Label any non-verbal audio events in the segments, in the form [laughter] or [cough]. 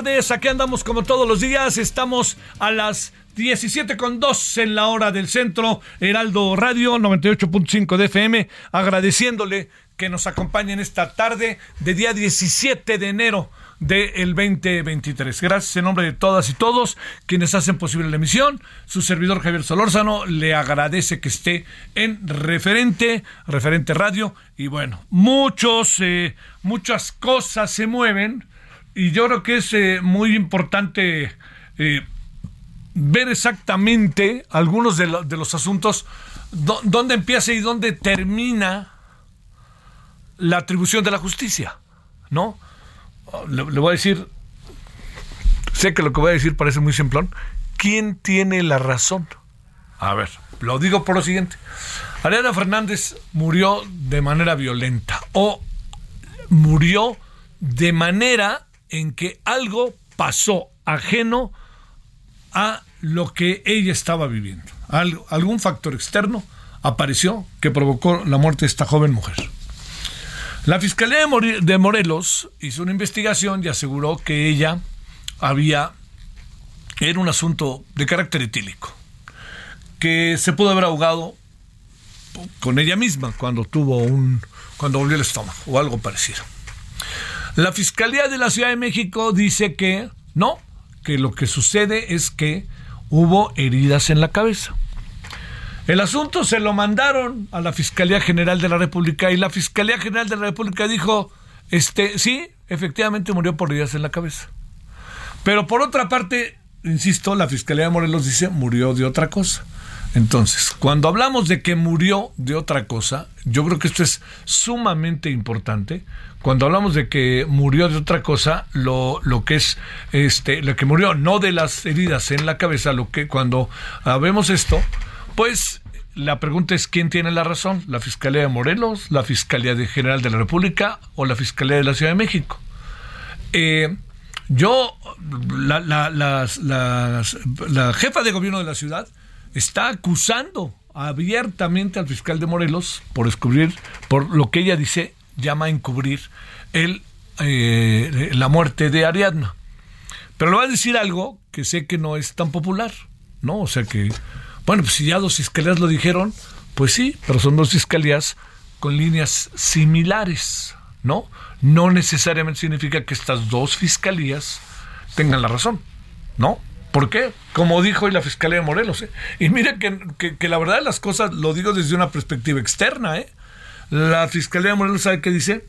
Aquí andamos como todos los días. Estamos a las 17 con 2 en la hora del centro. Heraldo Radio 98.5 de FM. Agradeciéndole que nos acompañen esta tarde de día 17 de enero del 2023. Gracias en nombre de todas y todos quienes hacen posible la emisión. Su servidor Javier Solórzano le agradece que esté en referente, referente radio. Y bueno, muchos, eh, muchas cosas se mueven y yo creo que es eh, muy importante eh, ver exactamente algunos de, de los asuntos, dónde empieza y dónde termina la atribución de la justicia, ¿no? Le, le, voy a decir, sé que lo que voy a decir parece muy simplón, ¿quién tiene la razón? A ver, lo digo por lo siguiente. Ariana Fernández murió de manera violenta o murió de manera en que algo pasó ajeno a lo que ella estaba viviendo. Algún factor externo apareció que provocó la muerte de esta joven mujer. La Fiscalía de Morelos hizo una investigación y aseguró que ella había, era un asunto de carácter etílico, que se pudo haber ahogado con ella misma cuando tuvo un, cuando volvió el estómago o algo parecido. La Fiscalía de la Ciudad de México dice que no, que lo que sucede es que hubo heridas en la cabeza. El asunto se lo mandaron a la Fiscalía General de la República y la Fiscalía General de la República dijo, este, sí, efectivamente murió por heridas en la cabeza. Pero por otra parte, insisto, la Fiscalía de Morelos dice murió de otra cosa. Entonces, cuando hablamos de que murió de otra cosa, yo creo que esto es sumamente importante. Cuando hablamos de que murió de otra cosa, lo, lo que es este, lo que murió, no de las heridas en la cabeza, lo que cuando vemos esto, pues la pregunta es quién tiene la razón, la Fiscalía de Morelos, la Fiscalía General de la República o la Fiscalía de la Ciudad de México. Eh, yo, la, la, la jefa de gobierno de la ciudad, está acusando abiertamente al fiscal de Morelos por descubrir, por lo que ella dice, llama a encubrir el, eh, la muerte de Ariadna. Pero le va a decir algo que sé que no es tan popular. ¿no? O sea que, bueno, pues si ya dos fiscalías lo dijeron, pues sí, pero son dos fiscalías con líneas similares, ¿no? No necesariamente significa que estas dos fiscalías tengan la razón, ¿no? ¿Por qué? Como dijo hoy la Fiscalía de Morelos. ¿eh? Y mire que, que, la verdad de las cosas lo digo desde una perspectiva externa. ¿eh? La Fiscalía de Morelos sabe qué dice.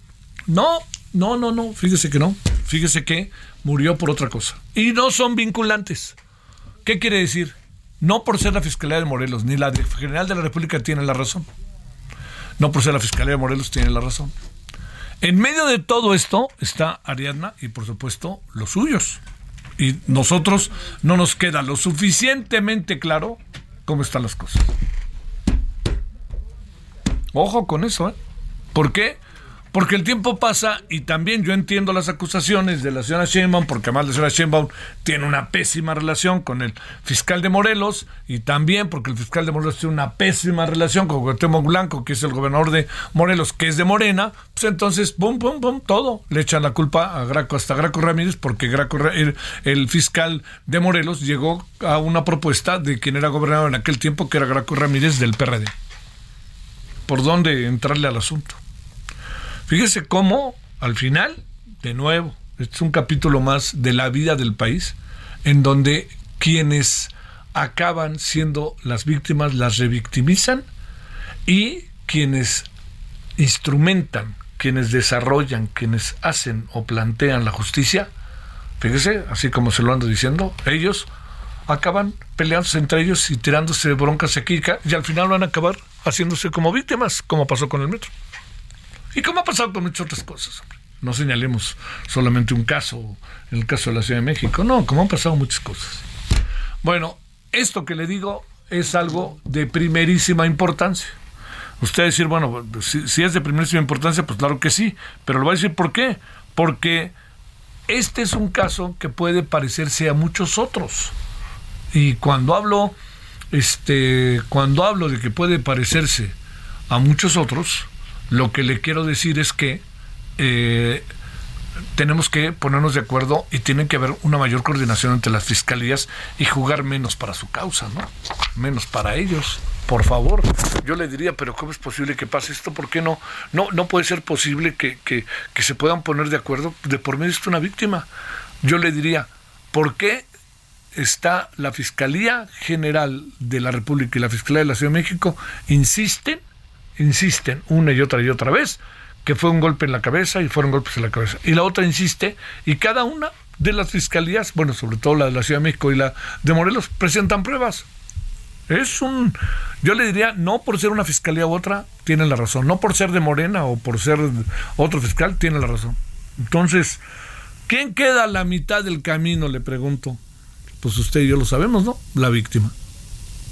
No, no, no, no. Fíjese que no. Fíjese que murió por otra cosa. Y no son vinculantes. ¿Qué quiere decir? No por ser la Fiscalía de Morelos, ni la General de la República tiene la razón. No por ser la Fiscalía de Morelos tiene la razón. En medio de todo esto está Ariadna y por supuesto los suyos. Y nosotros no nos queda lo suficientemente claro cómo están las cosas. Ojo con eso, ¿eh? ¿Por qué? El tiempo pasa y también yo entiendo las acusaciones de la señora Sheinbaum, porque además la señora Sheinbaum tiene una pésima relación con el fiscal de Morelos y también porque el fiscal de Morelos tiene una pésima relación con Cuauhtémoc Blanco, que es el gobernador de Morelos, que es de Morena, pues entonces, bum, bum, bum, todo. Le echan la culpa a Graco, hasta Graco Ramírez, porque Graco, el fiscal de Morelos llegó a una propuesta de quien era gobernador en aquel tiempo, que era Graco Ramírez del PRD. ¿Por dónde entrarle al asunto? Fíjese cómo, al final, de nuevo, este es un capítulo más de la vida del país, en donde quienes acaban siendo las víctimas las revictimizan y quienes instrumentan, quienes desarrollan, quienes hacen o plantean la justicia, fíjese, así como se lo ando diciendo, ellos acaban peleándose entre ellos y tirándose broncas aquí y al final van a acabar haciéndose como víctimas, como pasó con el metro. Y como ha pasado con muchas otras cosas. No señalemos solamente un caso, el caso de la Ciudad de México, no, como han pasado muchas cosas. Bueno, esto que le digo es algo de primerísima importancia. Usted decir, bueno, si, si, es de primerísima importancia, pues claro que sí, pero lo voy a decir por qué. Porque este es un caso que puede parecerse a muchos otros. Y cuando hablo, este, cuando hablo de que puede parecerse a muchos otros, lo que le quiero decir es que eh, tenemos que ponernos de acuerdo y tiene que haber una mayor coordinación entre las fiscalías y jugar menos para su causa, ¿no? Menos para ellos. Por favor, yo le diría, pero ¿cómo es posible que pase esto? ¿Por qué no? No, no puede ser posible que, que, se puedan poner de acuerdo de por medio de una víctima. Yo le diría, ¿por qué está la Fiscalía General de la República y la Fiscalía de la Ciudad de México insisten insisten una y otra y otra vez que fue un golpe en la cabeza y fueron golpes en la cabeza. Y la otra insiste y cada una de las fiscalías, bueno, sobre todo la de la Ciudad de México y la de Morelos, presentan pruebas. Es un, yo le diría, no por ser una fiscalía u otra, tienen la razón. No por ser de Morena o por ser otro fiscal, tienen la razón. Entonces, ¿quién queda a la mitad del camino? Le pregunto. Pues usted y yo lo sabemos, ¿no? La víctima.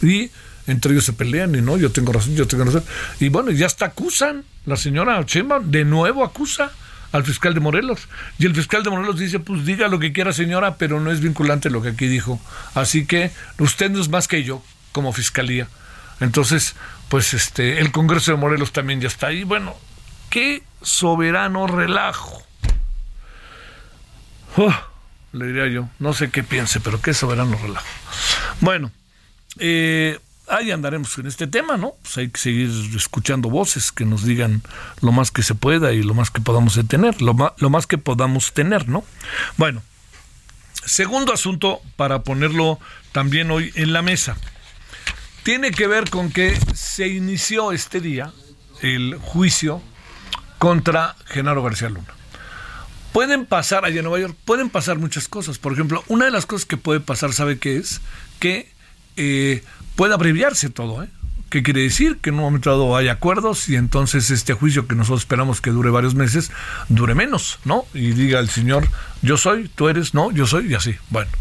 Y entre ellos se pelean y no, yo tengo razón, yo tengo razón. Y bueno, ya hasta acusan, la señora Chema de nuevo acusa al fiscal de Morelos. Y el fiscal de Morelos dice, pues diga lo que quiera señora, pero no es vinculante lo que aquí dijo. Así que usted no es más que yo como fiscalía. Entonces, pues este, el Congreso de Morelos también ya está ahí. Bueno, qué soberano relajo. Le diría yo, no sé qué piense, pero qué soberano relajo. Bueno, eh, ahí andaremos en este tema, ¿no? Pues hay que seguir escuchando voces que nos digan lo más que se pueda y lo más que podamos tener, lo más, lo más que podamos tener, ¿no? Bueno, segundo asunto para ponerlo también hoy en la mesa. Tiene que ver con que se inició este día el juicio contra Genaro García Luna. Pueden pasar allá en Nueva York, pueden pasar muchas cosas. Por ejemplo, una de las cosas que puede pasar, ¿sabe qué es? Que eh, puede abreviarse todo, ¿eh? ¿Qué quiere decir? Que en un momento dado hay acuerdos y entonces este juicio que nosotros esperamos que dure varios meses, dure menos, ¿no? Y diga el señor, yo soy, tú eres, no, yo soy, y así. Bueno,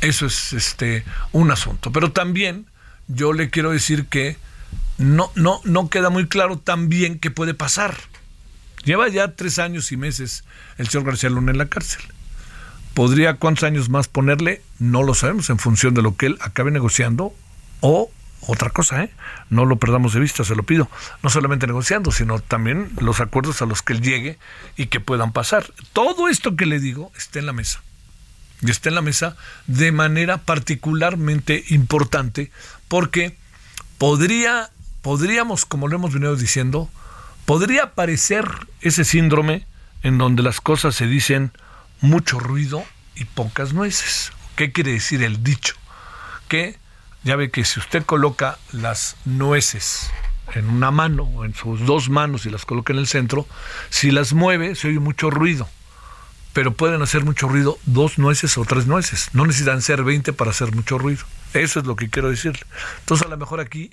eso es este un asunto. Pero también yo le quiero decir que no, no, no queda muy claro también qué puede pasar. Lleva ya tres años y meses el señor García Luna en la cárcel. ¿Podría cuántos años más ponerle? No lo sabemos en función de lo que él acabe negociando o otra cosa, ¿eh? no lo perdamos de vista, se lo pido, no solamente negociando, sino también los acuerdos a los que él llegue y que puedan pasar. Todo esto que le digo está en la mesa. y está en la mesa de manera particularmente importante porque podría, podríamos, como lo hemos venido diciendo, podría aparecer ese síndrome en donde las cosas se dicen mucho ruido y pocas nueces. ¿Qué quiere decir el dicho? Que ya ve que si usted coloca las nueces en una mano o en sus dos manos y las coloca en el centro, si las mueve se oye mucho ruido. Pero pueden hacer mucho ruido dos nueces o tres nueces. No necesitan ser 20 para hacer mucho ruido. Eso es lo que quiero decirle. Entonces a lo mejor aquí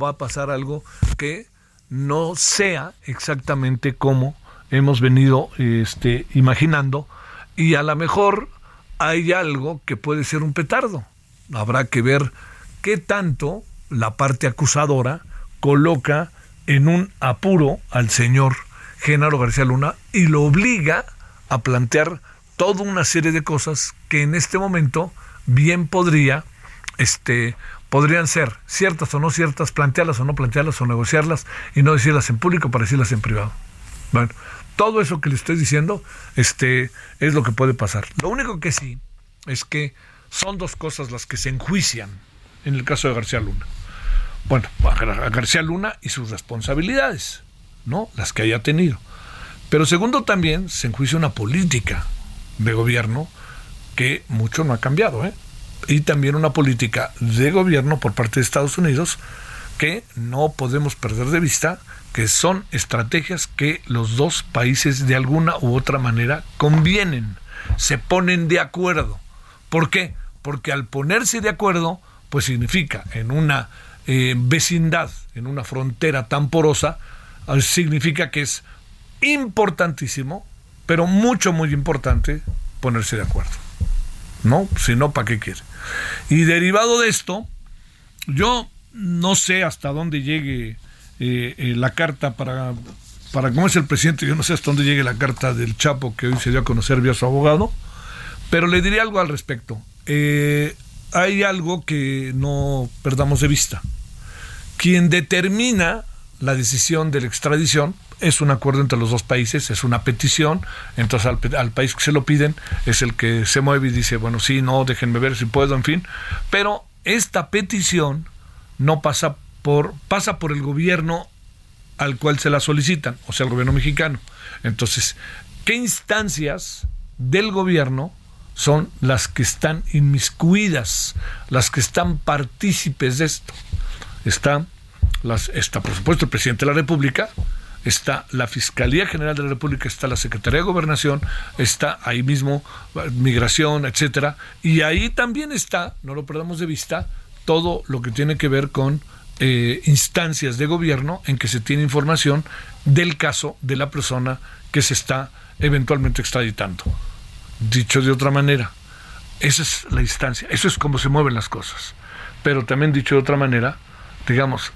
va a pasar algo que no sea exactamente como hemos venido este, imaginando y a lo mejor hay algo que puede ser un petardo. Habrá que ver qué tanto la parte acusadora coloca en un apuro al señor Genaro García Luna y lo obliga a plantear toda una serie de cosas que en este momento bien podría, este, podrían ser ciertas o no ciertas, plantearlas o no plantearlas o negociarlas y no decirlas en público para decirlas en privado. Bueno, todo eso que le estoy diciendo, este, es lo que puede pasar. Lo único que sí es que son dos cosas las que se enjuician en el caso de García Luna bueno, a García Luna y sus responsabilidades, ¿no? Las que haya tenido. Pero segundo también se enjuicia una política de gobierno que mucho no ha cambiado, ¿eh? Y también una política de gobierno por parte de Estados Unidos que no podemos perder de vista que son estrategias que los dos países de alguna u otra manera convienen, se ponen de acuerdo. ¿Por qué? Porque al ponerse de acuerdo, pues significa en una eh, vecindad, en una frontera tan porosa, eh, significa que es importantísimo, pero mucho, muy importante, ponerse de acuerdo. ¿No? Si no, ¿para qué quiere? Y derivado de esto, yo no sé hasta dónde llegue eh, la carta para, para, cómo es el presidente, yo no sé hasta dónde llegue la carta del Chapo que hoy se dio a conocer vía su abogado, pero le diré algo al respecto. Hay algo que no perdamos de vista. Quien determina la decisión de la extradición es un acuerdo entre los dos países, es una petición, entonces al, país que se lo piden es el que se mueve y dice, bueno, sí, no, déjenme ver si puedo, en fin, pero esta petición no pasa por, pasa por el gobierno al cual se la solicitan, o sea, el gobierno mexicano. Entonces, ¿qué instancias del gobierno son las que están inmiscuidas, las que están partícipes de esto? está, las, está, por supuesto, el presidente de la República, está la Fiscalía General de la República, está la Secretaría de Gobernación, está ahí mismo Migración, etcétera, y ahí también está, no lo perdamos de vista, todo lo que tiene que ver con eh, instancias de gobierno en que se tiene información del caso de la persona que se está eventualmente extraditando. Dicho de otra manera, esa es la instancia, eso es como se mueven las cosas. Pero también dicho de otra manera, digamos,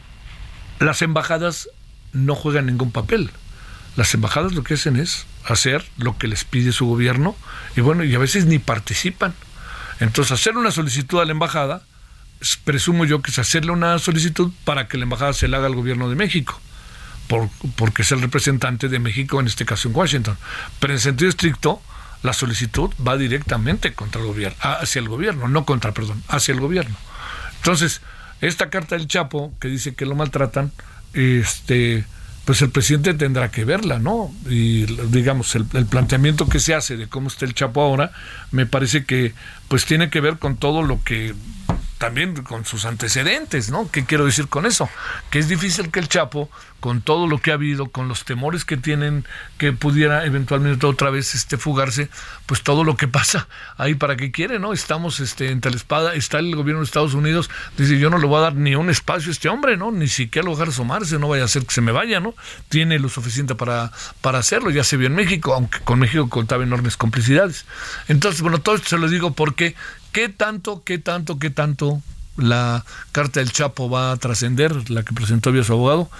las embajadas no juegan ningún papel. Las embajadas lo que hacen es hacer lo que les pide su gobierno y bueno, y a veces ni participan. Entonces, hacer una solicitud a la embajada, presumo yo que es hacerle una solicitud para que la embajada se la haga al gobierno de México, por, porque es el representante de México, en este caso en Washington. Pero en sentido estricto, la solicitud va directamente contra el gobierno, hacia el gobierno, no contra, perdón, hacia el gobierno. Entonces, esta carta del Chapo, que dice que lo maltratan, este, pues el presidente tendrá que verla, ¿no? Y digamos, el, el, planteamiento que se hace de cómo está el Chapo ahora, me parece que pues tiene que ver con todo lo que también con sus antecedentes, ¿no? ¿Qué quiero decir con eso? Que es difícil que el Chapo, con todo lo que ha habido, con los temores que tienen que pudiera eventualmente otra vez este fugarse, pues todo lo que [laughs] pasa ahí para qué quiere, ¿no? Estamos este entre la espada, está el gobierno de Estados Unidos, dice, yo no le voy a dar ni un espacio a este hombre, ¿no? Ni siquiera lo dejar asomarse, no vaya a ser que se me vaya, ¿no? Tiene lo suficiente para, para hacerlo, ya se vio en México, aunque con México contaba enormes complicidades. Entonces, bueno, todo esto se lo digo porque ¿Qué tanto, qué tanto, qué tanto la carta del Chapo va a trascender, la que presentó vía su abogado?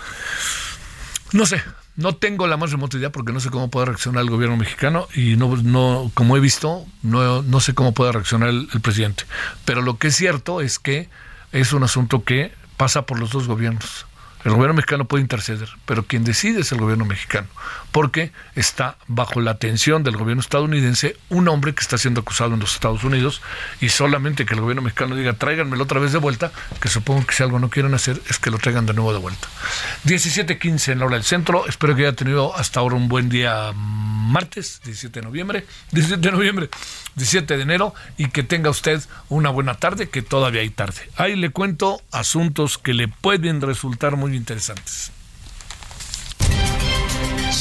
No sé, no tengo la más remota idea porque no sé cómo puede reaccionar el gobierno mexicano y no, no como he visto, no, no sé cómo puede reaccionar el, el, presidente. Pero lo que es cierto es que es un asunto que pasa por los dos gobiernos. El gobierno mexicano puede interceder, pero quien decide es el gobierno mexicano, porque está bajo la atención del gobierno estadounidense un hombre que está siendo acusado en los Estados Unidos y solamente que el gobierno mexicano diga tráiganmelo otra vez de vuelta, que supongo que si algo no quieren hacer es que lo traigan de nuevo de vuelta. 17.15 en la hora del centro, espero que haya tenido hasta ahora un buen día martes, 17 de noviembre, 17 de noviembre, 17 de enero y que tenga usted una buena tarde, que todavía hay tarde. Ahí le cuento asuntos que le pueden resultar muy interesantes.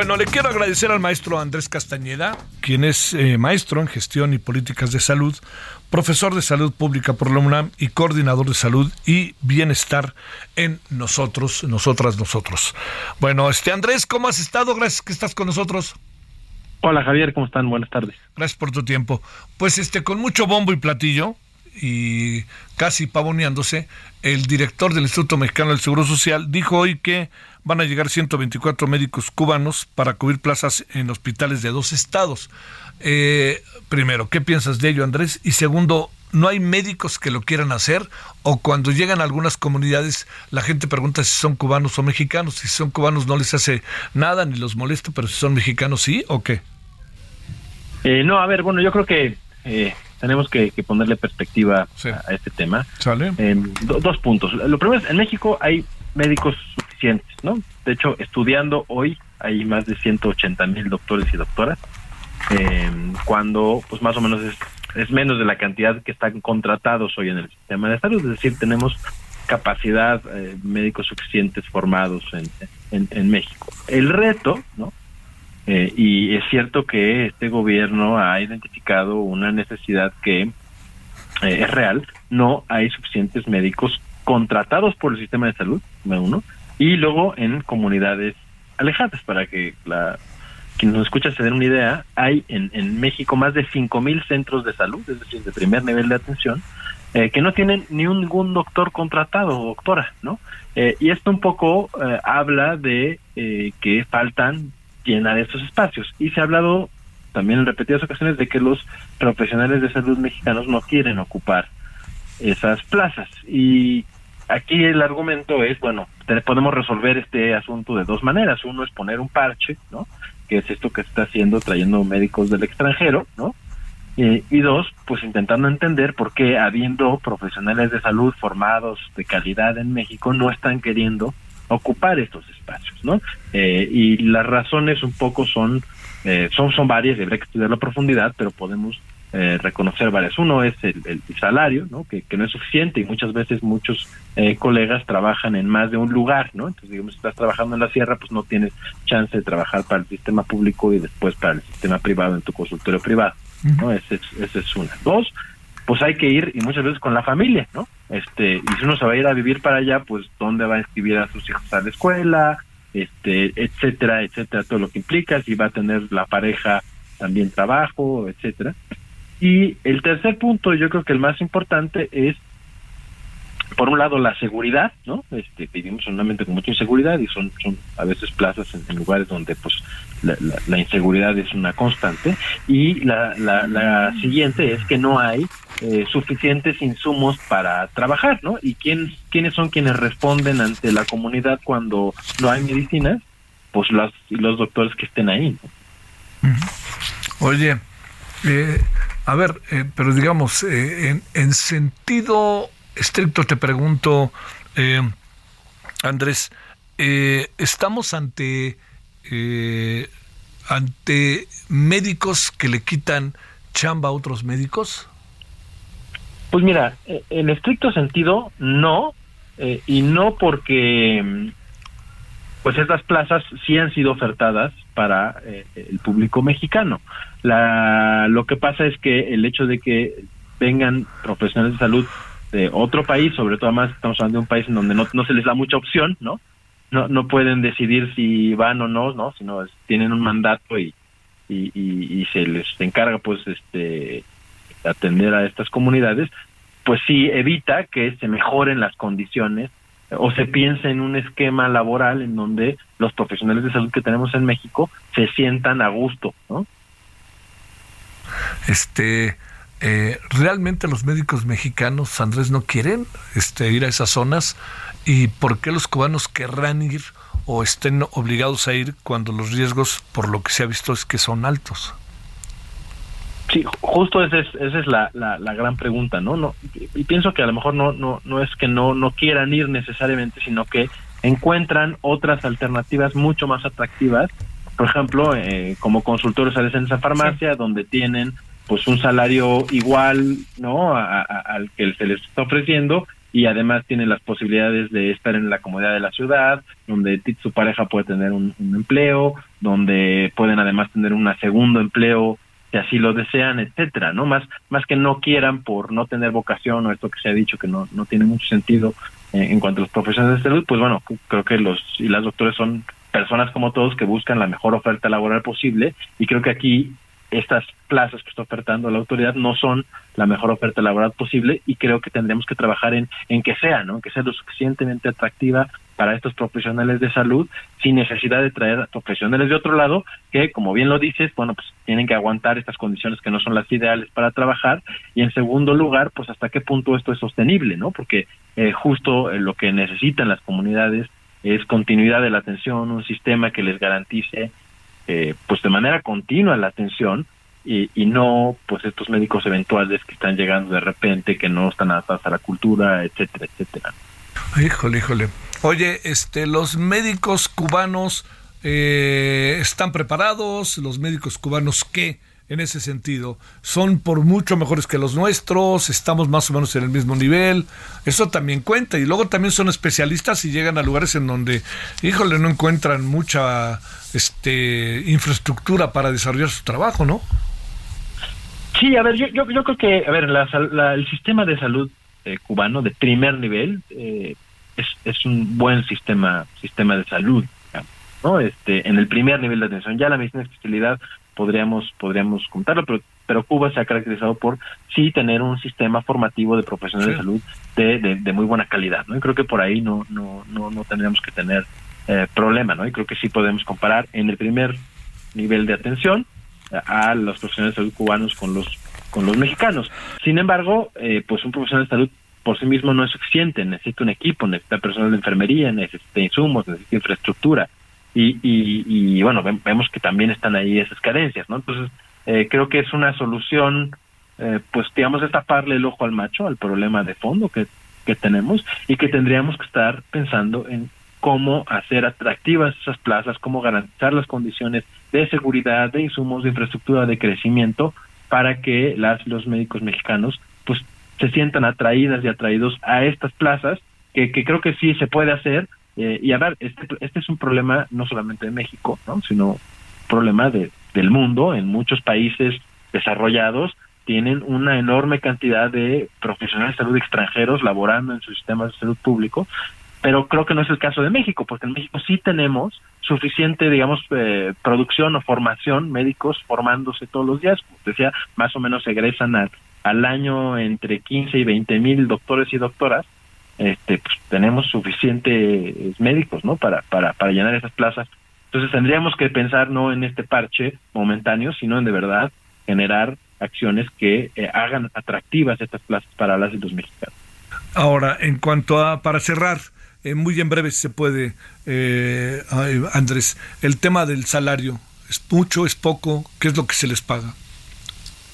Bueno, le quiero agradecer al maestro Andrés Castañeda, quien es eh, maestro en gestión y políticas de salud, profesor de salud pública por la UNAM y coordinador de salud y bienestar en nosotros, nosotras, nosotros. Bueno, este Andrés, ¿cómo has estado? Gracias que estás con nosotros. Hola Javier, ¿cómo están? Buenas tardes. Gracias por tu tiempo. Pues este, con mucho bombo y platillo y casi pavoneándose, el director del Instituto Mexicano del Seguro Social dijo hoy que van a llegar 124 médicos cubanos para cubrir plazas en hospitales de dos estados. Eh, primero, ¿qué piensas de ello, Andrés? Y segundo, ¿no hay médicos que lo quieran hacer? O cuando llegan a algunas comunidades, la gente pregunta si son cubanos o mexicanos. Si son cubanos no les hace nada ni los molesta, pero si son mexicanos sí o qué? Eh, no, a ver, bueno, yo creo que eh, tenemos que, ponerle perspectiva a, este tema. ¿Sale? dos puntos. Lo primero es, en México hay médicos suficientes, ¿no? De hecho, estudiando hoy hay más de 180 mil doctores y doctoras, eh, cuando pues más o menos es, es menos de la cantidad que están contratados hoy en el sistema de salud, es decir, tenemos capacidad eh, médicos suficientes formados en, en, México. El reto, ¿no? Eh, y es cierto que este gobierno ha identificado una necesidad que eh, es real, no hay suficientes médicos contratados por el sistema de salud, uno, y luego en comunidades alejadas, para que la quien nos escucha se den una idea, hay en, en México más de 5.000 centros de salud, es decir, de primer nivel de atención, eh, que no tienen ni un, ningún doctor contratado o doctora, ¿no? Eh, y esto un poco eh, habla de que faltan llenar esos espacios. Y se ha hablado también en repetidas ocasiones de que los profesionales de salud mexicanos no quieren ocupar esas plazas. Y aquí el argumento es, bueno, podemos resolver este asunto de dos maneras. Uno es poner un parche, ¿no? Que es esto que se está haciendo trayendo médicos del extranjero, ¿no? Eh, y dos, pues intentando entender por qué habiendo profesionales de salud formados de calidad en México no están queriendo ocupar estos espacios, ¿no? Eh, y las razones un poco son, eh, son, son varias, habría que estudiar la profundidad, pero podemos eh, reconocer varias. Uno es el, el salario, ¿no? Que, que, no es suficiente y muchas veces muchos eh, colegas trabajan en más de un lugar, ¿no? Entonces, digamos, si estás trabajando en la sierra, pues no tienes chance de trabajar para el sistema público y después para el sistema privado en tu consultorio privado, ¿no? Esa es, ese es una. Dos, pues hay que ir y muchas veces con la familia, ¿no? Este, y si uno se va a ir a vivir para allá, pues dónde va a inscribir a sus hijos a la escuela, este, etcétera, etcétera, todo lo que implica, si va a tener la pareja también trabajo, etcétera. Y el tercer punto, yo creo que el más importante es, por un lado, la seguridad, ¿no? Este, vivimos en un ambiente con mucha inseguridad y son, son a veces plazas en, lugares donde pues la, inseguridad es una constante. Y la, la, siguiente es que no hay eh, suficientes insumos para trabajar, ¿no? ¿Y quién, quiénes son quienes responden ante la comunidad cuando no hay medicinas? Pues los, los doctores que estén ahí. Oye, eh, a ver, eh, pero digamos, eh, en, sentido estricto te pregunto, eh, Andrés, ¿estamos ante, ante médicos que le quitan chamba a otros médicos? Pues mira, en estricto sentido, no, y no porque pues estas plazas sí han sido ofertadas para el público mexicano. La, lo que pasa es que el hecho de que vengan profesionales de salud de otro país, sobre todo más estamos hablando de un país en donde no, no se les da mucha opción, ¿no? No, no pueden decidir si van o no, ¿no? Sino tienen un mandato y, y, y, se les encarga pues este atender a estas comunidades, pues sí evita que se mejoren las condiciones o se piense en un esquema laboral en donde los profesionales de salud que tenemos en México se sientan a gusto, ¿no? Este, eh, realmente los médicos mexicanos, Andrés, no quieren este, ir a esas zonas y por qué los cubanos querrán ir o estén obligados a ir cuando los riesgos, por lo que se ha visto, es que son altos. Sí, justo esa es, esa es la, la, gran pregunta, ¿no? no Y pienso que a lo mejor no, no, no es que no, no quieran ir necesariamente, sino que encuentran otras alternativas mucho más atractivas, por ejemplo, eh, como consultores a esa farmacia, donde tienen pues un salario igual, ¿no? al que se les está ofreciendo y además tienen las posibilidades de estar en la comodidad de la ciudad, donde su pareja puede tener un, empleo, donde pueden además tener un segundo empleo si así lo desean, etcétera, ¿no? Más más que no quieran por no tener vocación o esto que se ha dicho que no no tiene mucho sentido eh, en cuanto a los profesionales de salud, pues bueno, creo que los y las doctores son personas como todos que buscan la mejor oferta laboral posible y creo que aquí estas plazas que está ofertando la autoridad no son la mejor oferta laboral posible y creo que tendremos que trabajar en, en que sea, ¿no? Que sea lo suficientemente atractiva para estos profesionales de salud sin necesidad de traer profesionales de otro lado que, como bien lo dices, bueno, pues tienen que aguantar estas condiciones que no son las ideales para trabajar y en segundo lugar, pues hasta qué punto esto es sostenible, ¿no? Porque eh, justo eh, lo que necesitan las comunidades es continuidad de la atención, un sistema que les garantice eh, pues de manera continua la atención y, y, no pues estos médicos eventuales que están llegando de repente, que no están adaptados a la cultura, etcétera, etcétera. Híjole, híjole. Oye, este, los médicos cubanos eh, están preparados, los médicos cubanos qué en ese sentido, son por mucho mejores que los nuestros, estamos más o menos en el mismo nivel, eso también cuenta y luego también son especialistas y llegan a lugares en donde, híjole, no encuentran mucha este, infraestructura para desarrollar su trabajo, ¿no? Sí, a ver, yo, yo, creo que, a ver, el sistema de salud eh, cubano de primer nivel eh, es, es un buen sistema sistema de salud, ¿no? Este, en el primer nivel de atención, ya la medicina de especialidad podríamos podríamos contarlo, pero pero Cuba se ha caracterizado por sí tener un sistema formativo de profesionales de salud de, de, muy buena calidad, ¿no? Y creo que por ahí no no no, no tendríamos que tener eh, problema, ¿no? Y creo que sí podemos comparar en el primer nivel de atención a, los profesionales de salud cubanos con los con los mexicanos. Sin embargo, eh, pues un profesional de salud por sí mismo no es suficiente, necesita un equipo, necesita personal de enfermería, necesita insumos, necesita infraestructura. Y, y, bueno, vemos que también están ahí esas carencias, ¿no? Entonces, eh, creo que es una solución, eh, pues digamos, es taparle el ojo al macho, al problema de fondo que, que tenemos y que tendríamos que estar pensando en cómo hacer atractivas esas plazas, cómo garantizar las condiciones de seguridad, de insumos, de infraestructura, de crecimiento, para que las los médicos mexicanos pues se sientan atraídas y atraídos a estas plazas, que, que creo que sí se puede hacer. Eh, y a ver, este, este es un problema no solamente de México, ¿no? sino problema de, del mundo. En muchos países desarrollados tienen una enorme cantidad de profesionales de salud extranjeros laborando en sus sistemas de salud público pero creo que no es el caso de México, porque en México sí tenemos suficiente, digamos, eh, producción o formación, médicos formándose todos los días, como decía, más o menos egresan al, al año entre 15 y 20 mil doctores y doctoras, este, pues tenemos suficientes médicos, ¿no? Para, para, para llenar esas plazas. Entonces tendríamos que pensar no en este parche momentáneo, sino en de verdad generar acciones que eh, hagan atractivas estas plazas para las y los mexicanos. Ahora, en cuanto a, para cerrar, eh, muy en breve si se puede, eh, Andrés, el tema del salario. ¿Es mucho, es poco? ¿Qué es lo que se les paga?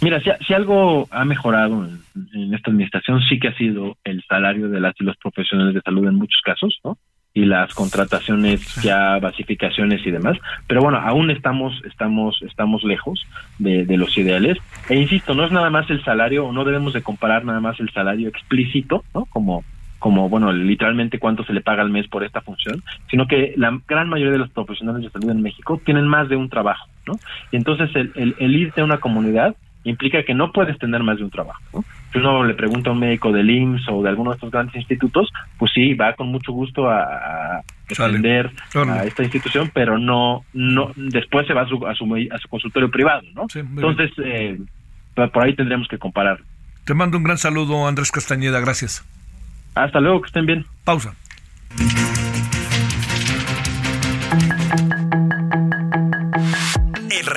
Mira, si, algo ha mejorado en, esta administración, sí que ha sido el salario de las y los profesionales de salud en muchos casos, ¿no? Y las contrataciones, ya basificaciones y demás. Pero bueno, aún estamos, estamos, estamos lejos de, de los ideales. E insisto, no es nada más el salario, o no debemos de comparar nada más el salario explícito, ¿no? Como como, bueno, literalmente cuánto se le paga al mes por esta función, sino que la gran mayoría de los profesionales de salud en México tienen más de un trabajo, ¿no? Y entonces el, el, irte a una comunidad implica que no puedes tener más de un trabajo. ¿no? Si uno le pregunta a un médico del IMSS o de alguno de estos grandes institutos, pues sí, va con mucho gusto a, defender a esta institución, pero no, no, después se va a su, a su, a su consultorio privado, ¿no? Entonces, eh, por ahí tendríamos que comparar. Te mando un gran saludo, Andrés Castañeda, gracias. Hasta luego, que estén bien. Pausa.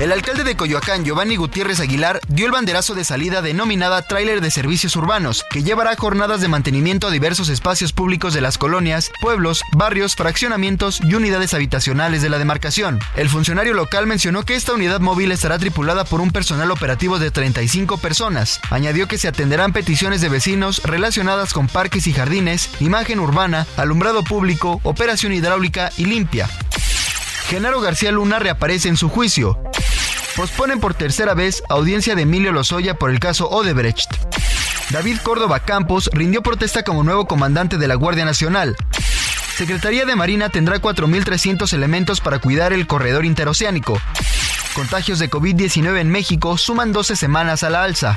El alcalde de Coyoacán, Giovanni Gutiérrez Aguilar, dio el banderazo de salida denominada Tráiler de Servicios Urbanos, que llevará jornadas de mantenimiento a diversos espacios públicos de las colonias, pueblos, barrios, fraccionamientos y unidades habitacionales de la demarcación. El funcionario local mencionó que esta unidad móvil estará tripulada por un personal operativo de 35 personas. Añadió que se atenderán peticiones de vecinos relacionadas con parques y jardines, imagen urbana, alumbrado público, operación hidráulica y limpia. Genaro García Luna reaparece en su juicio. Posponen por tercera vez audiencia de Emilio Lozoya por el caso Odebrecht. David Córdoba Campos rindió protesta como nuevo comandante de la Guardia Nacional. Secretaría de Marina tendrá 4.300 elementos para cuidar el corredor interoceánico. Contagios de COVID-19 en México suman 12 semanas a la alza.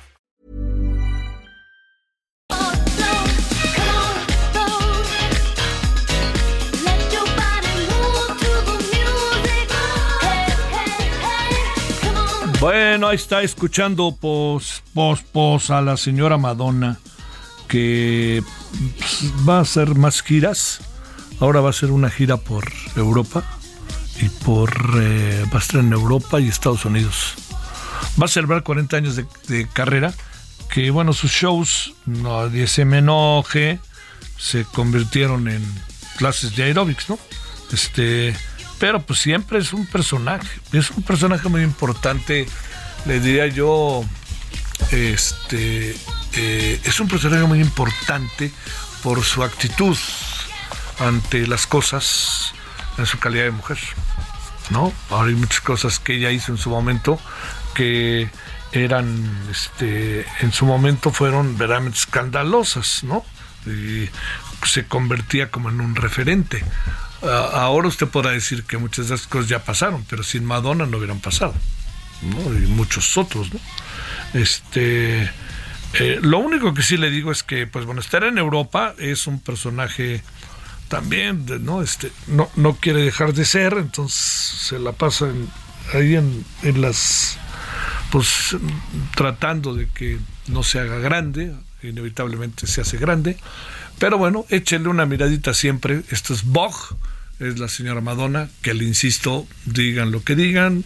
Bueno, ahí está escuchando pos, pos, pos a la señora Madonna, que va a hacer más giras. Ahora va a hacer una gira por Europa y por eh, va a estar en Europa y Estados Unidos. Va a celebrar 40 años de, de carrera, que bueno, sus shows, nadie se me enoje, se convirtieron en clases de aeróbics, ¿no? Este, pero pues siempre es un personaje, es un personaje muy importante, le diría yo, este, eh, es un personaje muy importante por su actitud ante las cosas en su calidad de mujer, ¿no? Ahora hay muchas cosas que ella hizo en su momento que eran, este, en su momento fueron verdaderamente escandalosas, ¿no? Se convertía como en un referente ahora usted podrá decir que muchas de esas cosas ya pasaron, pero sin Madonna no hubieran pasado, ¿no? Y muchos otros, ¿no? Este, eh, lo único que sí le digo es que, pues bueno, estar en Europa es un personaje también, ¿no? Este, no, no quiere dejar de ser, entonces se la pasa ahí en, en las, pues tratando de que no se haga grande, inevitablemente se hace grande, pero bueno, échenle una miradita siempre, esto es Bog, es la señora Madonna, que le insisto, digan lo que digan,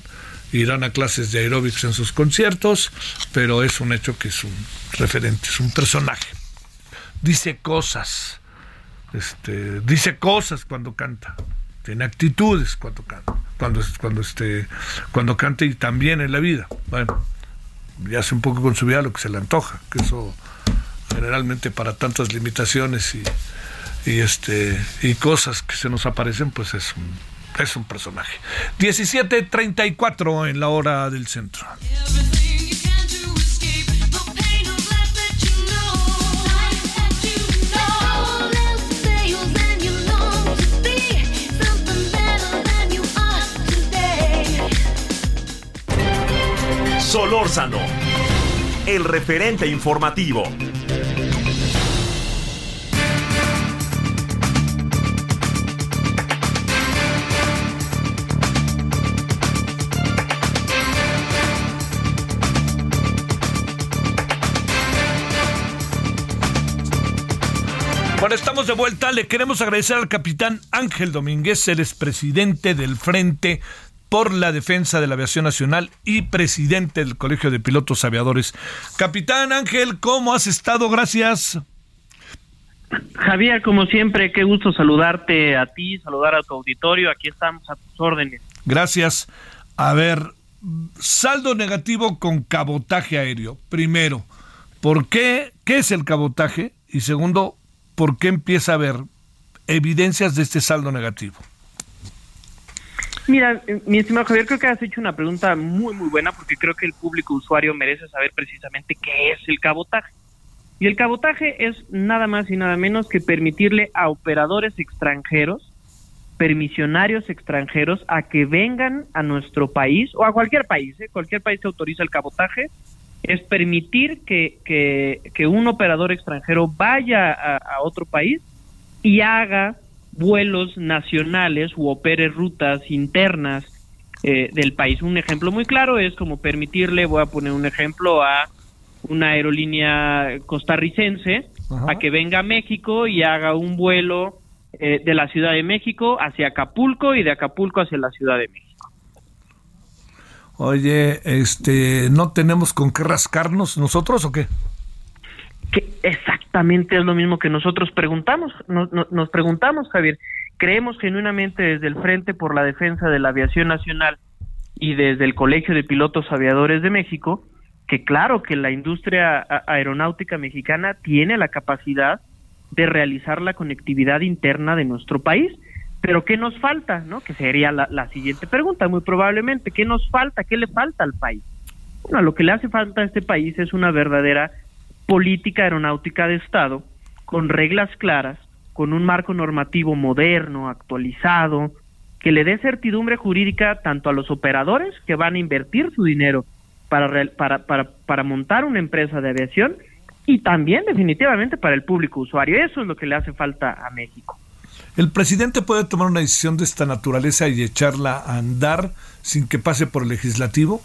irán a clases de aeróbics en sus conciertos, pero es un hecho que es un referente, es un personaje. Dice cosas, este, dice cosas cuando canta, tiene actitudes cuando canta, cuando, cuando, este, cuando canta y también en la vida. Bueno, ya hace un poco con su vida lo que se le antoja, que eso generalmente para tantas limitaciones y, y este y cosas que se nos aparecen, pues es un es un personaje. 17:34 en la hora del centro. Solórzano, el referente informativo. Bueno, estamos de vuelta. Le queremos agradecer al capitán Ángel Domínguez, el expresidente del Frente por la Defensa de la Aviación Nacional y presidente del Colegio de Pilotos Aviadores. Capitán Ángel, ¿cómo has estado? Gracias. Javier, como siempre, qué gusto saludarte a ti, saludar a tu auditorio. Aquí estamos a tus órdenes. Gracias. A ver, saldo negativo con cabotaje aéreo. Primero, ¿por qué? ¿Qué es el cabotaje? Y segundo, ¿por qué empieza a haber evidencias de este saldo negativo? Mira, eh, mi estimado Javier, creo que has hecho una pregunta muy, muy buena porque creo que el público usuario merece saber precisamente qué es el cabotaje. Y el cabotaje es nada más y nada menos que permitirle a operadores extranjeros, permisionarios extranjeros, a que vengan a nuestro país o a cualquier país, ¿eh? cualquier país que autoriza el cabotaje, es permitir que, que, un operador extranjero vaya a, otro país y haga vuelos nacionales u opere rutas internas eh, del país. Un ejemplo muy claro es como permitirle, voy a poner un ejemplo, a una aerolínea costarricense a que venga a México y haga un vuelo eh, de la Ciudad de México hacia Acapulco y de Acapulco hacia la Ciudad de México. Oye, este, ¿no tenemos con qué rascarnos nosotros o qué? Que exactamente es lo mismo que nosotros preguntamos, nos, nos preguntamos, Javier. Creemos genuinamente desde el Frente por la Defensa de la Aviación Nacional y desde el Colegio de Pilotos Aviadores de México, que claro que la industria aeronáutica mexicana tiene la capacidad de realizar la conectividad interna de nuestro país pero ¿qué nos falta? ¿no? Que sería la, siguiente pregunta, muy probablemente. ¿Qué nos falta? ¿Qué le falta al país? Bueno, lo que le hace falta a este país es una verdadera política aeronáutica de Estado con reglas claras, con un marco normativo moderno, actualizado, que le dé certidumbre jurídica tanto a los operadores que van a invertir su dinero para, para, para, para montar una empresa de aviación y también definitivamente para el público usuario. Eso es lo que le hace falta a México. ¿El presidente puede tomar una decisión de esta naturaleza y echarla a andar sin que pase por el legislativo?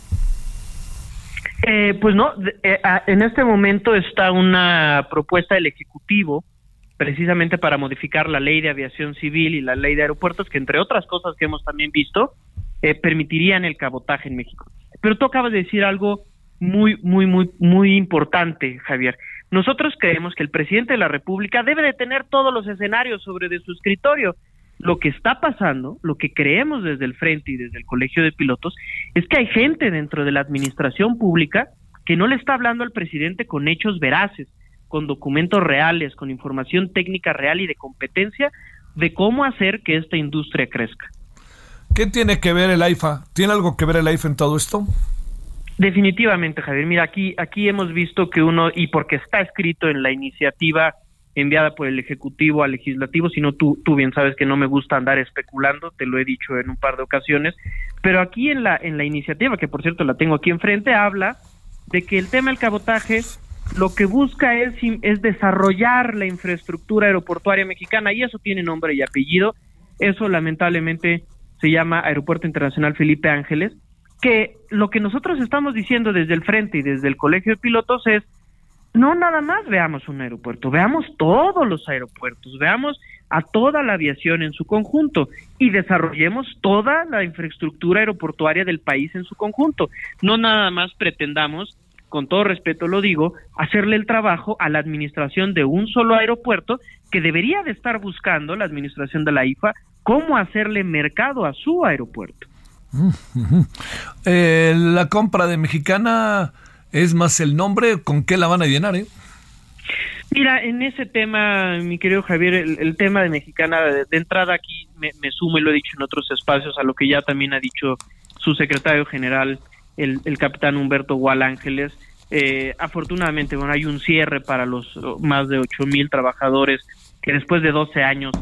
Eh, pues no, eh, en este momento está una propuesta del Ejecutivo precisamente para modificar la ley de aviación civil y la ley de aeropuertos, que entre otras cosas que hemos también visto, eh, permitirían el cabotaje en México. Pero tú acabas de decir algo muy, muy, muy, muy importante, Javier. Nosotros creemos que el presidente de la República debe de tener todos los escenarios sobre de su escritorio. Lo que está pasando, lo que creemos desde el frente y desde el Colegio de Pilotos, es que hay gente dentro de la administración pública que no le está hablando al presidente con hechos veraces, con documentos reales, con información técnica real y de competencia de cómo hacer que esta industria crezca. ¿Qué tiene que ver el AIFA? ¿Tiene algo que ver el AIFA en todo esto? Definitivamente, Javier. Mira, aquí, aquí hemos visto que uno, y porque está escrito en la iniciativa enviada por el Ejecutivo al Legislativo, sino tú, tú bien sabes que no me gusta andar especulando, te lo he dicho en un par de ocasiones, pero aquí en la, en la iniciativa, que por cierto la tengo aquí enfrente, habla de que el tema del cabotaje lo que busca es, es desarrollar la infraestructura aeroportuaria mexicana y eso tiene nombre y apellido. Eso lamentablemente se llama Aeropuerto Internacional Felipe Ángeles que lo que nosotros estamos diciendo desde el frente y desde el Colegio de Pilotos es no nada más veamos un aeropuerto, veamos todos los aeropuertos, veamos a toda la aviación en su conjunto y desarrollemos toda la infraestructura aeroportuaria del país en su conjunto. No nada más pretendamos, con todo respeto lo digo, hacerle el trabajo a la administración de un solo aeropuerto que debería de estar buscando la administración de la IFA cómo hacerle mercado a su aeropuerto. Eh, la compra de Mexicana es más el nombre, ¿con qué la van a llenar? Eh? Mira, en ese tema, mi querido Javier, el, tema de Mexicana, de, entrada aquí me, sumo y lo he dicho en otros espacios a lo que ya también ha dicho su secretario general, el, capitán Humberto Gual Ángeles. Eh, afortunadamente, bueno, hay un cierre para los más de ocho mil trabajadores que después de 12 años,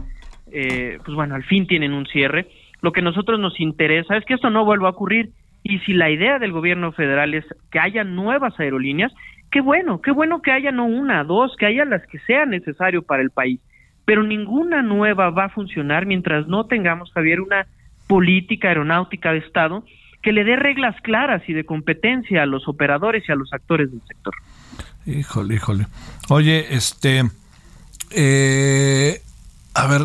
eh, pues bueno, al fin tienen un cierre. Lo que a nosotros nos interesa es que esto no vuelva a ocurrir. Y si la idea del gobierno federal es que haya nuevas aerolíneas, qué bueno, qué bueno que haya no una, dos, que haya las que sea necesario para el país, pero ninguna nueva va a funcionar mientras no tengamos, Javier, una política aeronáutica de Estado que le dé reglas claras y de competencia a los operadores y a los actores del sector. Híjole, híjole. Oye, este, eh, a ver,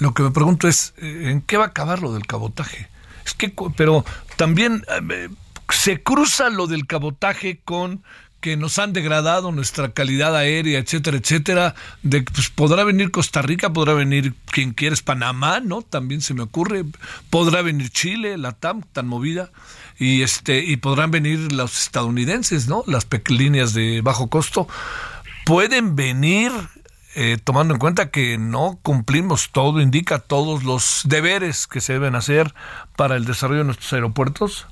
lo que me pregunto es, eh, ¿en qué va a acabar lo del cabotaje? Es que, pero también eh, se cruza lo del cabotaje con que nos han degradado nuestra calidad aérea, etcétera, etcétera, de pues podrá venir Costa Rica, podrá venir quien quieres Panamá, ¿no? También se me ocurre, podrá venir Chile, la TAM tan movida y este y podrán venir los estadounidenses, ¿no? Las líneas de bajo costo pueden venir eh, tomando en cuenta que no cumplimos todo, indica todos los deberes que se deben hacer para el desarrollo de nuestros aeropuertos?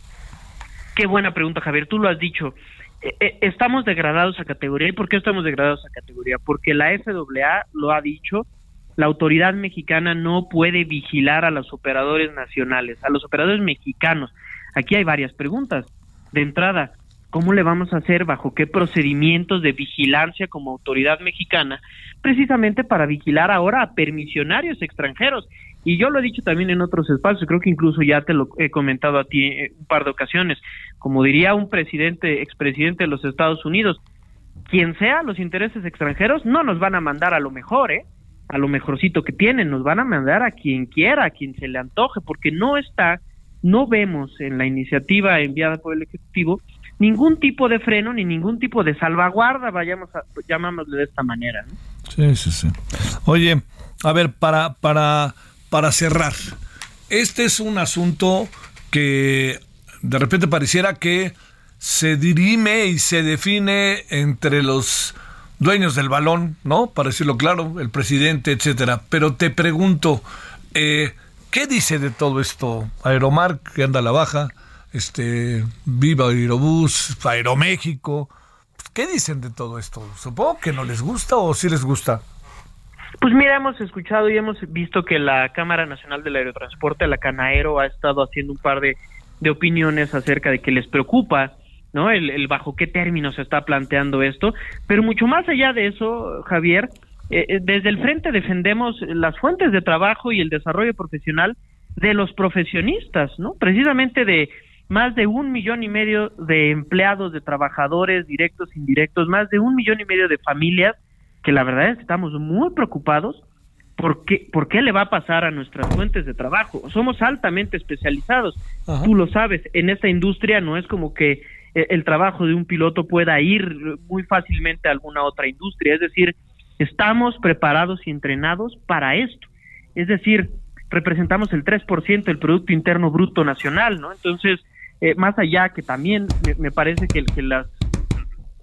Qué buena pregunta, Javier. Tú lo has dicho. Eh, eh, estamos degradados a categoría. ¿Y por qué estamos degradados a categoría? Porque la FAA lo ha dicho, la autoridad mexicana no puede vigilar a los operadores nacionales, a los operadores mexicanos. Aquí hay varias preguntas. De entrada, ¿cómo le vamos a hacer? ¿Bajo qué procedimientos de vigilancia como autoridad mexicana? Precisamente para vigilar ahora a permisionarios extranjeros. Y yo lo he dicho también en otros espacios, creo que incluso ya te lo he comentado a ti eh, un par de ocasiones. Como diría un presidente, expresidente de los Estados Unidos, quien sea los intereses extranjeros no nos van a mandar a lo mejor, ¿eh? A lo mejorcito que tienen, nos van a mandar a quien quiera, a quien se le antoje, porque no está, no vemos en la iniciativa enviada por el Ejecutivo ningún tipo de freno ni ningún tipo de salvaguarda, vayamos a, llamámosle de esta manera. ¿no? Sí, sí, sí. Oye, a ver, para, para para cerrar, este es un asunto que de repente pareciera que se dirime y se define entre los dueños del balón, ¿no? Para decirlo claro, el presidente, etcétera. Pero te pregunto, eh, ¿qué dice de todo esto Aeromar, que anda a la baja, este, Viva Aerobús, Aeroméxico? ¿Qué dicen de todo esto? Supongo que no les gusta o sí les gusta. Pues mira, hemos escuchado y hemos visto que la Cámara Nacional del Aerotransporte, la Canaero, ha estado haciendo un par de, opiniones acerca de que les preocupa, ¿no? El, bajo qué términos se está planteando esto. Pero mucho más allá de eso, Javier, eh, eh, desde el frente defendemos las fuentes de trabajo y el desarrollo profesional de los profesionistas, ¿no? Precisamente de más de un millón y medio de empleados, de trabajadores directos, indirectos, más de un millón y medio de familias que la verdad es que estamos muy preocupados por qué, por qué le va a pasar a nuestras fuentes de trabajo. Somos altamente especializados. Tú lo sabes, en esta industria no es como que eh, el trabajo de un piloto pueda ir muy fácilmente a alguna otra industria. Es decir, estamos preparados y entrenados para esto. Es decir, representamos el 3% del Producto Interno Bruto Nacional, ¿no? Entonces, eh, más allá que también me, parece que, las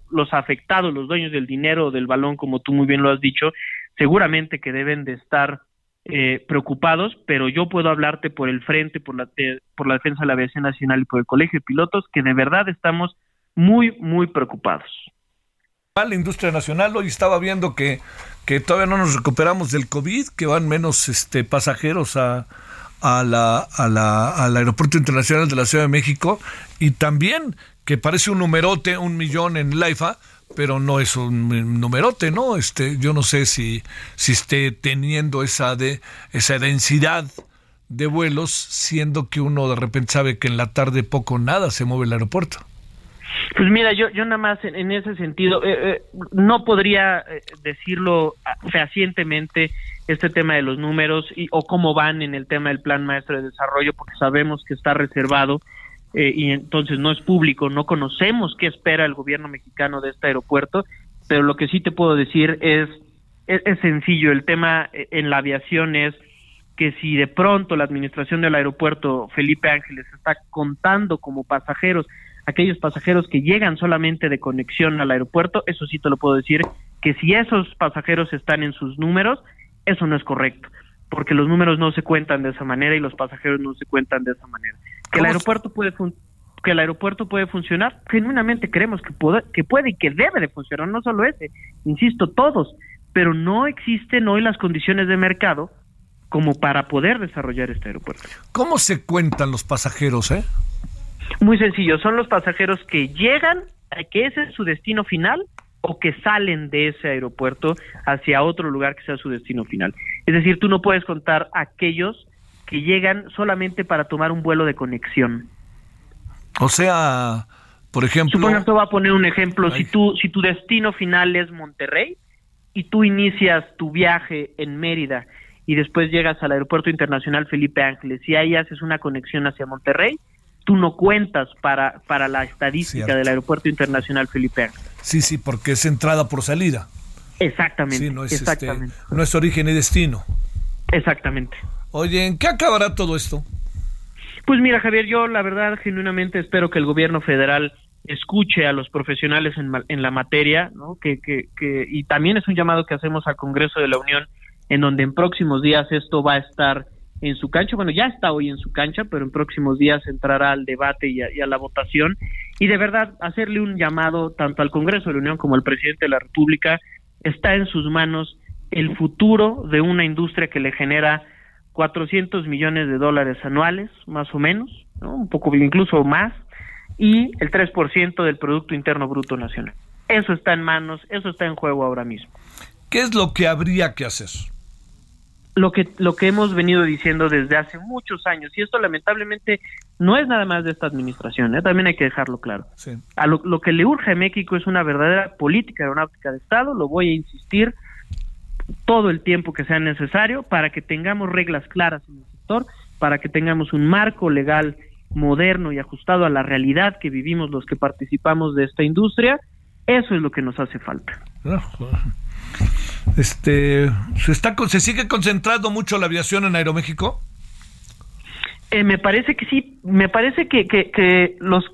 los afectados, los dueños del dinero del balón, como tú muy bien lo has dicho, seguramente que deben de estar eh, preocupados, pero yo puedo hablarte por el frente, por la, por la defensa de la aviación nacional y por el colegio de pilotos, que de verdad estamos muy, muy preocupados. La industria nacional, hoy estaba viendo que, que todavía no nos recuperamos del COVID, que van menos este, pasajeros a, a la, a la, al Aeropuerto Internacional de la Ciudad de México y también que parece un numerote, un millón en Laifa, pero no es un numerote, ¿no? Este, yo no sé si, si esté teniendo esa, de, esa densidad de vuelos, siendo que uno de repente sabe que en la tarde poco nada se mueve el aeropuerto. Pues mira, yo, yo nada más en, ese sentido, eh, eh, no podría eh, decirlo ah, fehacientemente este tema de los números y, o cómo van en el tema del plan maestro de desarrollo, porque sabemos que está reservado y entonces no es público, no conocemos qué espera el gobierno mexicano de este aeropuerto, pero lo que sí te puedo decir es, es, sencillo, el tema en la aviación es que si de pronto la administración del aeropuerto Felipe Ángeles está contando como pasajeros aquellos pasajeros que llegan solamente de conexión al aeropuerto, eso sí te lo puedo decir, que si esos pasajeros están en sus números, eso no es correcto, porque los números no se cuentan de esa manera y los pasajeros no se cuentan de esa manera. Que el aeropuerto puede que el aeropuerto puede funcionar, genuinamente creemos que puede, que puede y que debe de funcionar, no solo ese, insisto, todos, pero no existen hoy las condiciones de mercado como para poder desarrollar este aeropuerto. ¿Cómo se cuentan los pasajeros, eh? Muy sencillo, son los pasajeros que llegan, a que ese es su destino final o que salen de ese aeropuerto hacia otro lugar que sea su destino final. Es decir, tú no puedes contar aquellos que llegan solamente para tomar un vuelo de conexión. O sea, por ejemplo... Supongo que voy a poner un ejemplo. Si, tú, si tu destino final es Monterrey y tú inicias tu viaje en Mérida y después llegas al aeropuerto internacional Felipe Ángeles y ahí haces una conexión hacia Monterrey, tú no cuentas para, para la estadística del Aeropuerto Internacional Felipe Sí, sí, porque es entrada por salida. Exactamente. no, es este, exactamente. no es origen y destino. Exactamente. Oye, ¿en qué acabará todo esto? Pues mira, Javier, yo la verdad genuinamente espero que el gobierno federal escuche a los profesionales en, en la materia, ¿no? Que, que, que, y también es un llamado que hacemos al Congreso de la Unión, en donde en próximos días esto va a estar en su cancha, bueno, ya está hoy en su cancha, pero en próximos días entrará al debate y a, la votación, y de verdad hacerle un llamado tanto al Congreso de la Unión como al presidente de la República, está en sus manos el futuro de una industria que le genera 400 millones de dólares anuales, más o menos, un poco incluso más, y el 3% del Producto Interno Bruto Nacional. Eso está en manos, eso está en juego ahora mismo. ¿Qué es lo que habría que hacer? Lo que lo que hemos venido diciendo desde hace muchos años y esto lamentablemente no es nada más de esta administración ¿eh? también hay que dejarlo claro. A lo, que le urge a México es una verdadera política aeronáutica de Estado lo voy a insistir todo el tiempo que sea necesario para que tengamos reglas claras en el sector para que tengamos un marco legal moderno y ajustado a la realidad que vivimos los que participamos de esta industria. Eso es lo que nos hace falta este, ¿se, está, ¿Se sigue concentrando mucho la aviación en Aeroméxico? Eh, me parece que sí, me parece que, que, los,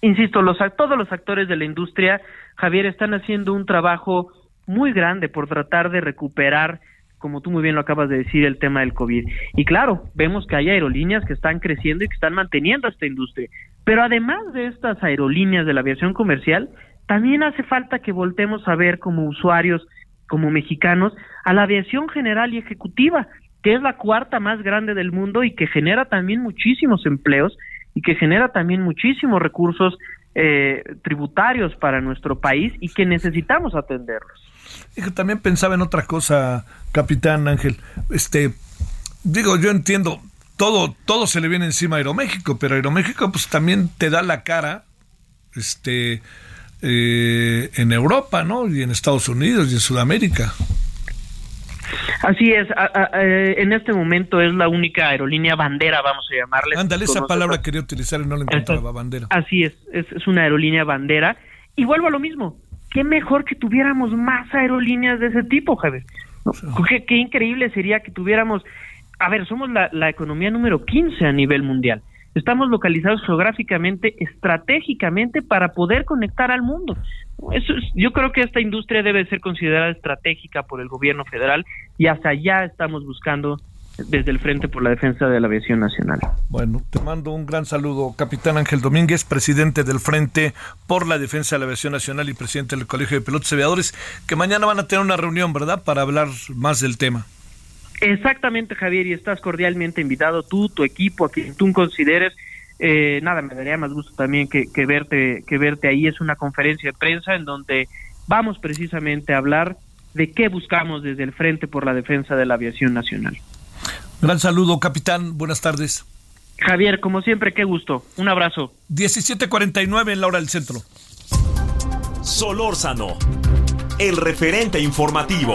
insisto, los, todos los actores de la industria, Javier, están haciendo un trabajo muy grande por tratar de recuperar, como tú muy bien lo acabas de decir, el tema del COVID. Y claro, vemos que hay aerolíneas que están creciendo y que están manteniendo esta industria. Pero además de estas aerolíneas de la aviación comercial, también hace falta que voltemos a ver como usuarios como mexicanos a la aviación general y ejecutiva, que es la cuarta más grande del mundo y que genera también muchísimos empleos y que genera también muchísimos recursos eh, tributarios para nuestro país y que necesitamos atenderlos. también pensaba en otra cosa, capitán Ángel. Este, digo, yo entiendo, todo, todo se le viene encima a Aeroméxico, pero Aeroméxico pues también te da la cara, este, eh, en Europa, ¿no? Y en Estados Unidos y en Sudamérica. Así es, eh, en este momento es la única aerolínea bandera, vamos a llamarle. Ándale, esa palabra quería utilizar y no la encontraba, bandera. Así es, es, una aerolínea bandera. Y vuelvo a lo mismo, qué mejor que tuviéramos más aerolíneas de ese tipo, Javier. Qué, increíble sería que tuviéramos, a ver, somos la, la economía número 15 a nivel mundial. Estamos localizados geográficamente, estratégicamente para poder conectar al mundo. Eso yo creo que esta industria debe ser considerada estratégica por el gobierno federal y hasta allá estamos buscando desde el Frente por la Defensa de la Aviación Nacional. Bueno, te mando un gran saludo, capitán Ángel Domínguez, presidente del Frente por la Defensa de la Aviación Nacional y presidente del Colegio de Pilotos Aviadores, que mañana van a tener una reunión, ¿verdad?, para hablar más del tema. Exactamente, Javier, y estás cordialmente invitado tú, tu equipo, a quien tú consideres. Eh, nada, me daría más gusto también que, verte que verte ahí. Es una conferencia de prensa en donde vamos precisamente a hablar de qué buscamos desde el Frente por la Defensa de la Aviación Nacional. Gran saludo, capitán. Buenas tardes. Javier, como siempre, qué gusto. Un abrazo. 17:49 en la hora del centro. Solórzano, el referente informativo.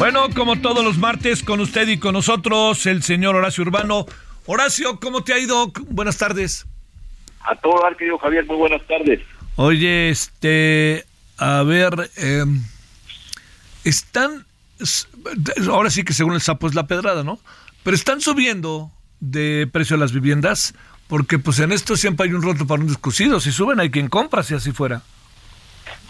Bueno, como todos los martes, con usted y con nosotros, el señor Horacio Urbano. Horacio, ¿cómo te ha ido? Buenas tardes. A todo dar, querido Javier, muy buenas tardes. Oye, este, a ver, eh, están, ahora sí que según el sapo es la pedrada, ¿no? Pero están subiendo de precio las viviendas porque pues en esto siempre hay un roto para un descosido. Si suben hay quien compra, si así fuera.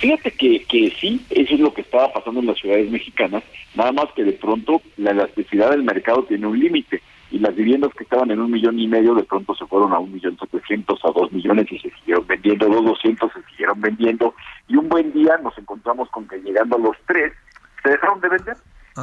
Fíjate que, que sí, eso es lo que estaba pasando en las ciudades mexicanas, nada más que de pronto la elasticidad del mercado tiene un límite y las viviendas que estaban en un millón y medio de pronto se fueron a un millón setecientos, a dos millones y se siguieron vendiendo, dos doscientos se siguieron vendiendo y un buen día nos encontramos con que llegando a los tres se dejaron de vender.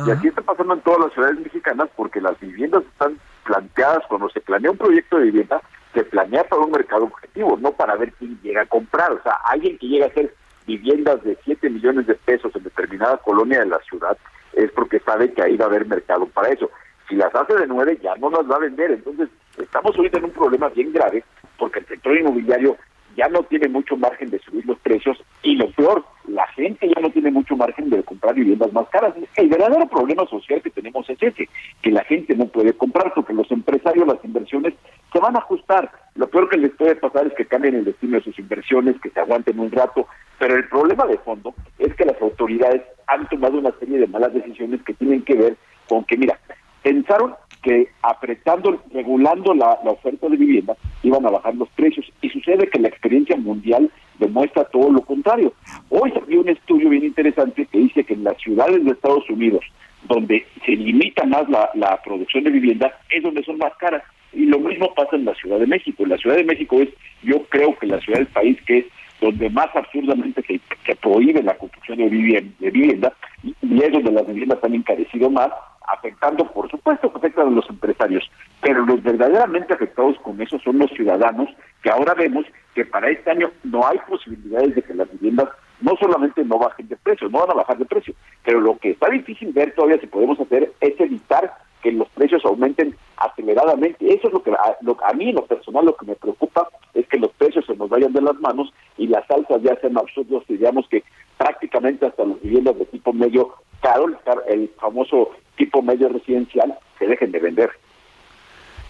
Y así está pasando en todas las ciudades mexicanas porque las viviendas están planteadas, cuando se planea un proyecto de vivienda, se planea para un mercado objetivo, no para ver quién llega a comprar. O sea, alguien que llega a hacer viviendas de 7 millones de pesos en determinada colonia de la ciudad es porque sabe que ahí va a haber mercado para eso. Si las hace de nueve ya no las va a vender. Entonces, estamos ahorita en un problema bien grave porque el sector inmobiliario ya no tiene mucho margen de subir los precios y lo peor, la gente ya no tiene mucho margen de comprar viviendas más caras. El verdadero problema social que tenemos es ese, que la gente no puede comprar porque los empresarios, las inversiones se van a ajustar. Lo peor que les puede pasar es que cambien el destino de sus inversiones, que se aguanten un rato, pero el problema de fondo es que las autoridades han tomado una serie de malas decisiones que tienen que ver con que, mira, pensaron que apretando, regulando la, oferta de vivienda, iban a bajar los precios. Y sucede que la experiencia mundial demuestra todo lo contrario. Hoy salió un estudio bien interesante que dice que en las ciudades de Estados Unidos, donde se limita más la, producción de vivienda, es donde son más caras. Y lo mismo pasa en la Ciudad de México. La Ciudad de México es, yo creo que la ciudad del país que es donde más absurdamente se, prohíbe la construcción de vivienda, de vivienda y es donde las viviendas han encarecido más afectando, por supuesto que afectan a los empresarios, pero los verdaderamente afectados con eso son los ciudadanos, que ahora vemos que para este año no hay posibilidades de que las viviendas no solamente no bajen de precio, no van a bajar de precio, pero lo que está difícil ver todavía si podemos hacer es evitar que los precios aumenten aceleradamente. Eso es lo que a, a mí lo personal lo que me preocupa es que los precios se nos vayan de las manos y las alzas ya sean absurdos y digamos que prácticamente hasta las viviendas de tipo medio caro, el famoso tipo medio residencial se dejen de vender.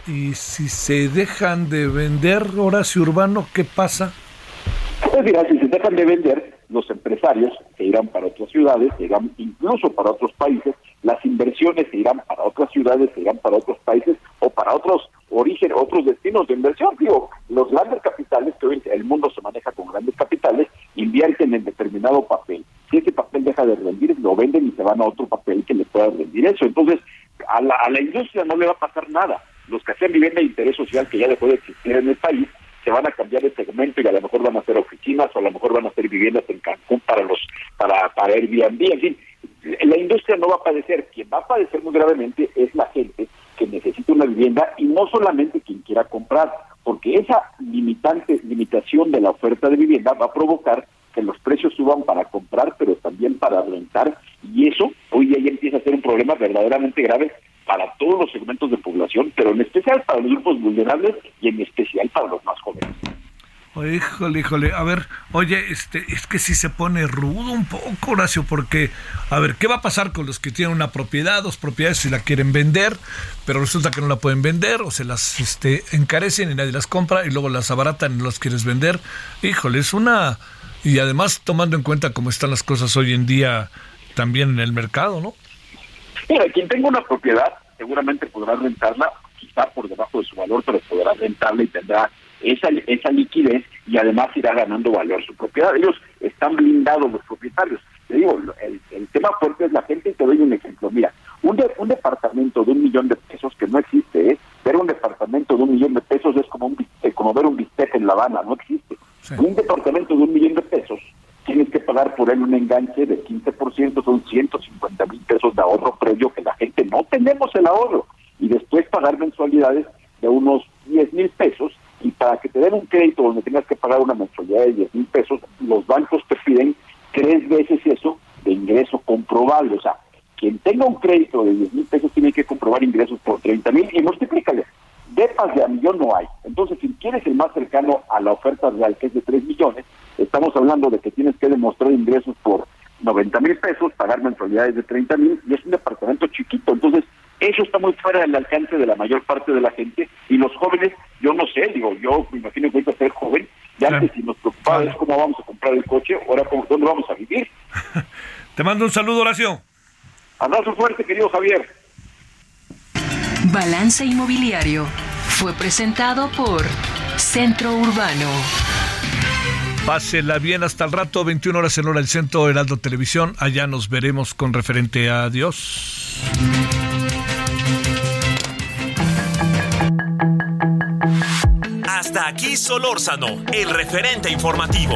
Y si se dejan de vender, Horacio Urbano, ¿qué pasa? Pues mira, si se dejan de vender, los empresarios se irán para otras ciudades, se irán incluso para otros países, las inversiones se irán para otras ciudades, se irán para otros países o para otros orígenes, otros destinos de inversión. Digo, los grandes capitales, que hoy el mundo se maneja con grandes capitales, invierten en determinado papel. Si ese papel deja de rendir, lo venden y se van a otro papel que le pueda rendir eso. Entonces, a la, industria no le va a pasar nada. Los que hacen vivienda de interés social que ya dejó de existir en el país, se van a cambiar de segmento y a lo mejor van a hacer oficinas o a lo mejor van a hacer viviendas en Cancún para los para para Airbnb, en fin, la industria no va a padecer, quien va a padecer muy gravemente es la gente que necesita una vivienda y no solamente quien quiera comprar, porque esa limitante limitación de la oferta de vivienda va a provocar que los precios suban para comprar, pero también para rentar, y eso hoy día ya empieza a ser un problema verdaderamente grave para todos los segmentos de población, pero en especial para los grupos vulnerables y en especial para los más jóvenes. Híjole, híjole, a ver, oye, este, es que si se pone rudo un poco, Horacio, porque, a ver, ¿qué va a pasar con los que tienen una propiedad, dos propiedades, si la quieren vender, pero resulta que no la pueden vender, o se las este, encarecen y nadie las compra, y luego las abaratan y no las quieres vender? Híjole, es una... Y además, tomando en cuenta cómo están las cosas hoy en día también en el mercado, ¿no? Mira, quien tenga una propiedad seguramente podrá rentarla, quizá por debajo de su valor, pero podrá rentarla y tendrá esa, esa liquidez y además irá ganando valor su propiedad. Ellos están blindados los propietarios. Te digo, el, el tema fuerte es la gente y te doy un ejemplo. Mira, un, un departamento de un millón de pesos que no existe, ¿eh? ver un departamento de un millón de pesos es como, un, como ver un bistec en La Habana, no existe. Un departamento de un millón de pesos tienes que pagar por él un enganche de 15% 30 mil pesos de ahorro previo que la gente no tenemos el ahorro y después pagar mensualidades de unos 10 mil pesos y para que te den un crédito donde tengas que pagar una mensualidad de 10 mil pesos, los bancos te piden tres veces eso de ingreso comprobable. O sea, quien tenga un crédito de 10 mil pesos tiene que comprobar ingresos por 30 mil y multiplícale. Depas de a millón no hay. Entonces, si quieres el más cercano a la oferta real, que es de 3 millones, estamos hablando de que tienes que demostrar ingresos por 90 mil pesos, pagar mensualidades de 30 mil y es un departamento chiquito. Entonces, eso está muy fuera del alcance de la mayor parte de la gente y los jóvenes, yo no sé, digo, yo me imagino que voy a ser joven, ya antes si nos preocupaba es cómo vamos a comprar el coche, ahora cómo, dónde vamos a vivir. [laughs] Te mando un saludo, Horacio. Abrazo fuerte, querido Javier. Balance Inmobiliario fue presentado por Centro Urbano. Pásela bien hasta el rato, 21 horas en hora del centro Heraldo Televisión. Allá nos veremos con referente a Dios. Hasta aquí Solórzano, el referente informativo.